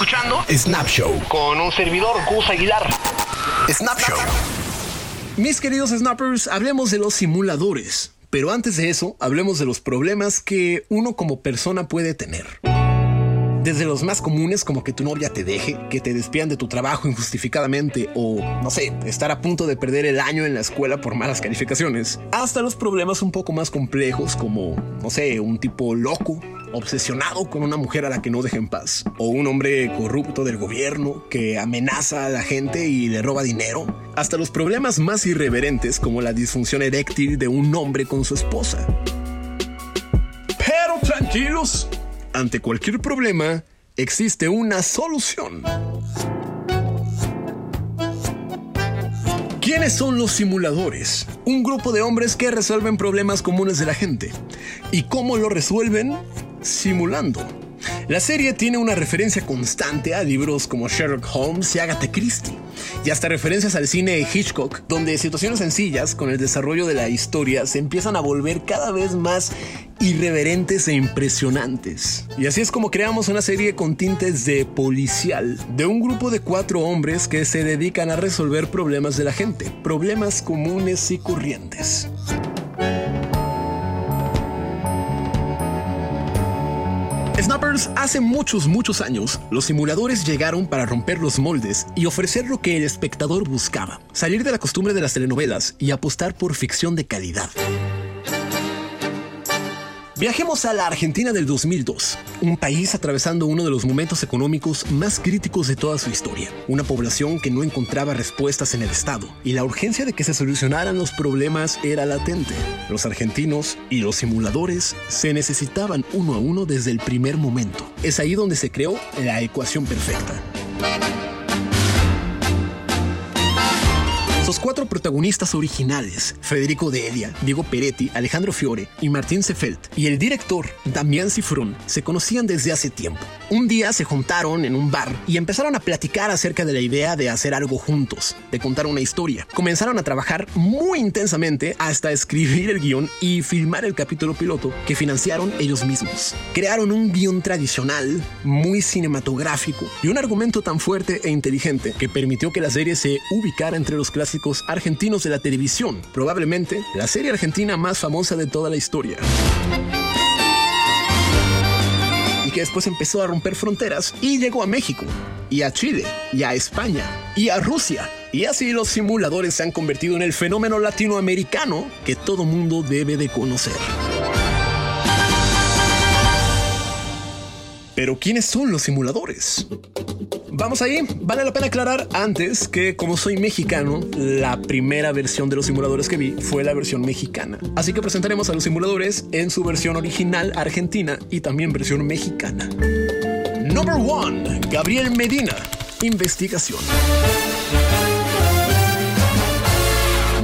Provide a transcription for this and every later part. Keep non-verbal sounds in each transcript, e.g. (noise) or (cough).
escuchando Snap Show con un servidor, Gus Aguilar. Snap Show. Mis queridos snappers, hablemos de los simuladores. Pero antes de eso, hablemos de los problemas que uno como persona puede tener. Desde los más comunes como que tu novia te deje, que te despidan de tu trabajo injustificadamente o, no sé, estar a punto de perder el año en la escuela por malas calificaciones, hasta los problemas un poco más complejos como, no sé, un tipo loco, obsesionado con una mujer a la que no deja en paz, o un hombre corrupto del gobierno que amenaza a la gente y le roba dinero, hasta los problemas más irreverentes como la disfunción eréctil de un hombre con su esposa. Pero tranquilos, ante cualquier problema existe una solución. ¿Quiénes son los simuladores? Un grupo de hombres que resuelven problemas comunes de la gente. ¿Y cómo lo resuelven? Simulando. La serie tiene una referencia constante a libros como Sherlock Holmes y Agatha Christie, y hasta referencias al cine de Hitchcock, donde situaciones sencillas con el desarrollo de la historia se empiezan a volver cada vez más irreverentes e impresionantes. Y así es como creamos una serie con tintes de policial, de un grupo de cuatro hombres que se dedican a resolver problemas de la gente, problemas comunes y corrientes. Hace muchos, muchos años, los simuladores llegaron para romper los moldes y ofrecer lo que el espectador buscaba, salir de la costumbre de las telenovelas y apostar por ficción de calidad. Viajemos a la Argentina del 2002, un país atravesando uno de los momentos económicos más críticos de toda su historia, una población que no encontraba respuestas en el Estado, y la urgencia de que se solucionaran los problemas era latente. Los argentinos y los simuladores se necesitaban uno a uno desde el primer momento. Es ahí donde se creó la ecuación perfecta. Los cuatro protagonistas originales, Federico de Elia, Diego Peretti, Alejandro Fiore y Martín Sefelt, y el director, Damián Cifrón, se conocían desde hace tiempo. Un día se juntaron en un bar y empezaron a platicar acerca de la idea de hacer algo juntos, de contar una historia. Comenzaron a trabajar muy intensamente hasta escribir el guion y filmar el capítulo piloto que financiaron ellos mismos. Crearon un guion tradicional, muy cinematográfico y un argumento tan fuerte e inteligente que permitió que la serie se ubicara entre los clásicos argentinos de la televisión, probablemente la serie argentina más famosa de toda la historia. Y que después empezó a romper fronteras y llegó a México, y a Chile, y a España, y a Rusia. Y así los simuladores se han convertido en el fenómeno latinoamericano que todo mundo debe de conocer. Pero ¿quiénes son los simuladores? Vamos ahí, vale la pena aclarar antes que como soy mexicano, la primera versión de los simuladores que vi fue la versión mexicana. Así que presentaremos a los simuladores en su versión original argentina y también versión mexicana. Number 1. Gabriel Medina. Investigación.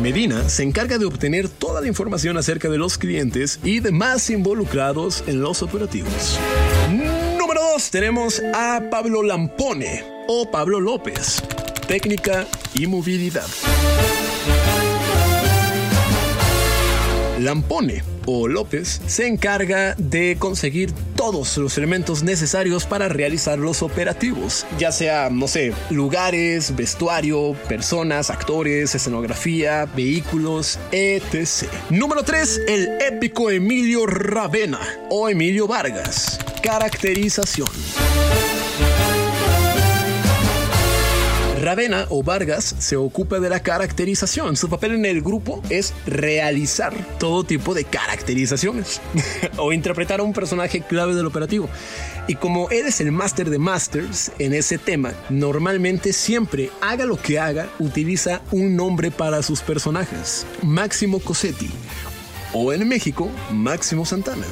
Medina se encarga de obtener toda la información acerca de los clientes y demás involucrados en los operativos. Número 2 tenemos a Pablo Lampone o Pablo López, técnica y movilidad. Lampone o López se encarga de conseguir todos los elementos necesarios para realizar los operativos, ya sea, no sé, lugares, vestuario, personas, actores, escenografía, vehículos, etc. Número 3, el épico Emilio Ravena o Emilio Vargas. Caracterización. Ravena o Vargas se ocupa de la caracterización. Su papel en el grupo es realizar todo tipo de caracterizaciones (laughs) o interpretar a un personaje clave del operativo. Y como él es el máster de masters en ese tema, normalmente siempre, haga lo que haga, utiliza un nombre para sus personajes. Máximo Cosetti. O en México, Máximo Santana.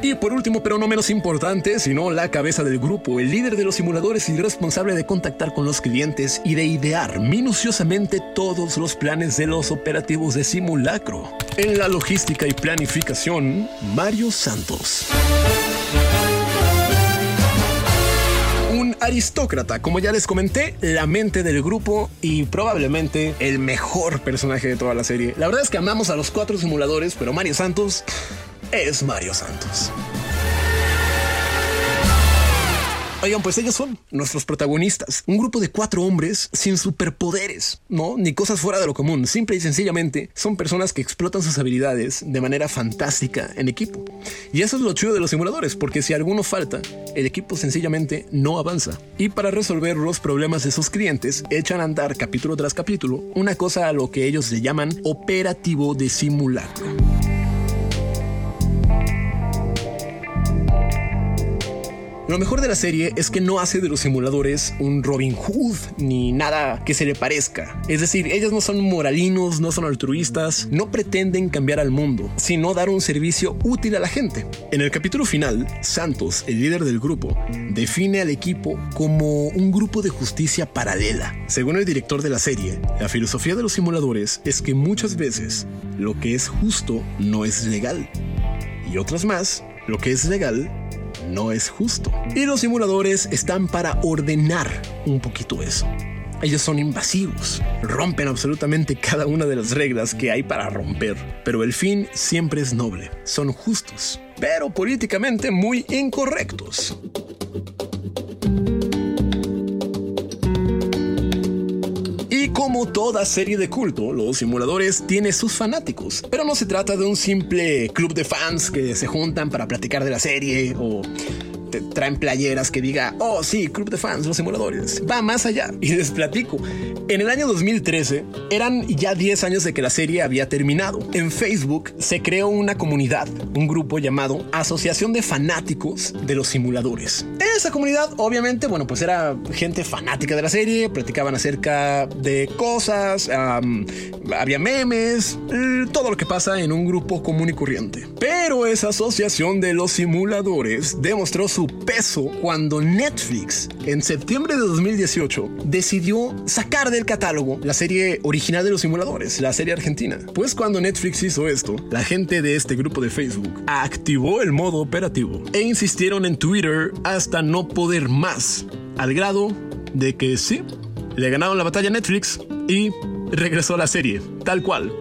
Y por último, pero no menos importante, sino la cabeza del grupo, el líder de los simuladores y responsable de contactar con los clientes y de idear minuciosamente todos los planes de los operativos de simulacro. En la logística y planificación, Mario Santos. Un aristócrata, como ya les comenté, la mente del grupo y probablemente el mejor personaje de toda la serie. La verdad es que amamos a los cuatro simuladores, pero Mario Santos es Mario Santos. Oigan, pues ellos son nuestros protagonistas. Un grupo de cuatro hombres sin superpoderes, ¿no? Ni cosas fuera de lo común. Simple y sencillamente son personas que explotan sus habilidades de manera fantástica en equipo. Y eso es lo chido de los simuladores, porque si alguno falta, el equipo sencillamente no avanza. Y para resolver los problemas de sus clientes, echan a andar capítulo tras capítulo una cosa a lo que ellos le llaman operativo de simulacro. Lo mejor de la serie es que no hace de los simuladores un Robin Hood ni nada que se le parezca. Es decir, ellos no son moralinos, no son altruistas, no pretenden cambiar al mundo, sino dar un servicio útil a la gente. En el capítulo final, Santos, el líder del grupo, define al equipo como un grupo de justicia paralela. Según el director de la serie, la filosofía de los simuladores es que muchas veces lo que es justo no es legal. Y otras más, lo que es legal no es justo. Y los simuladores están para ordenar un poquito eso. Ellos son invasivos, rompen absolutamente cada una de las reglas que hay para romper, pero el fin siempre es noble, son justos, pero políticamente muy incorrectos. Como toda serie de culto, los simuladores tienen sus fanáticos, pero no se trata de un simple club de fans que se juntan para platicar de la serie o te traen playeras que diga, oh sí, club de fans, los simuladores. Va más allá (laughs) y les platico. En el año 2013 eran ya 10 años de que la serie había terminado. En Facebook se creó una comunidad, un grupo llamado Asociación de Fanáticos de los Simuladores. Esa comunidad, obviamente, bueno, pues era gente fanática de la serie, platicaban acerca de cosas, había memes, todo lo que pasa en un grupo común y corriente. Pero esa asociación de los simuladores demostró su peso cuando Netflix, en septiembre de 2018, decidió sacar del catálogo la serie original de los simuladores, la serie argentina. Pues cuando Netflix hizo esto, la gente de este grupo de Facebook activó el modo operativo e insistieron en Twitter hasta no poder más, al grado de que sí, le ganaron la batalla a Netflix y regresó la serie, tal cual.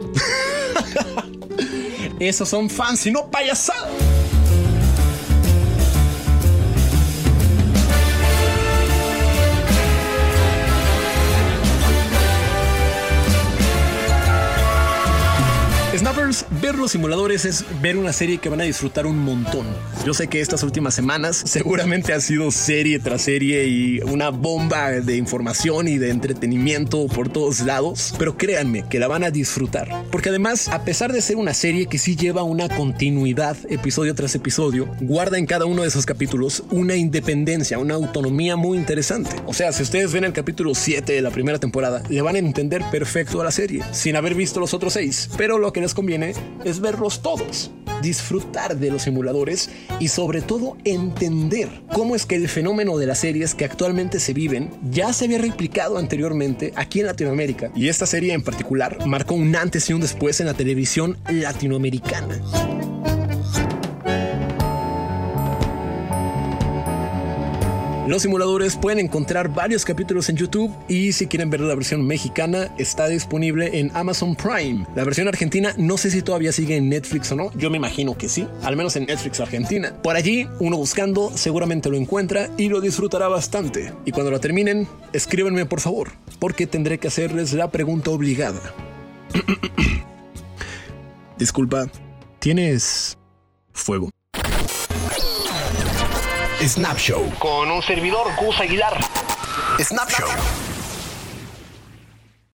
(laughs) Esos son fans y no payasadas. Ver los simuladores es ver una serie que van a disfrutar un montón. Yo sé que estas últimas semanas (laughs) seguramente ha sido serie tras serie y una bomba de información y de entretenimiento por todos lados, pero créanme que la van a disfrutar. Porque además, a pesar de ser una serie que sí lleva una continuidad episodio tras episodio, guarda en cada uno de esos capítulos una independencia, una autonomía muy interesante. O sea, si ustedes ven el capítulo 7 de la primera temporada, le van a entender perfecto a la serie, sin haber visto los otros 6. Pero lo que les conviene es verlos todos, disfrutar de los simuladores y sobre todo entender cómo es que el fenómeno de las series que actualmente se viven ya se había replicado anteriormente aquí en Latinoamérica. Y esta serie en particular marcó un antes y un después en la televisión latinoamericana. Los simuladores pueden encontrar varios capítulos en YouTube y si quieren ver la versión mexicana está disponible en Amazon Prime. La versión argentina no sé si todavía sigue en Netflix o no, yo me imagino que sí, al menos en Netflix Argentina. Por allí, uno buscando seguramente lo encuentra y lo disfrutará bastante. Y cuando lo terminen, escríbenme por favor, porque tendré que hacerles la pregunta obligada. (coughs) Disculpa, ¿tienes fuego? Snap Show. Con un servidor, Gus Aguilar. Snap Show.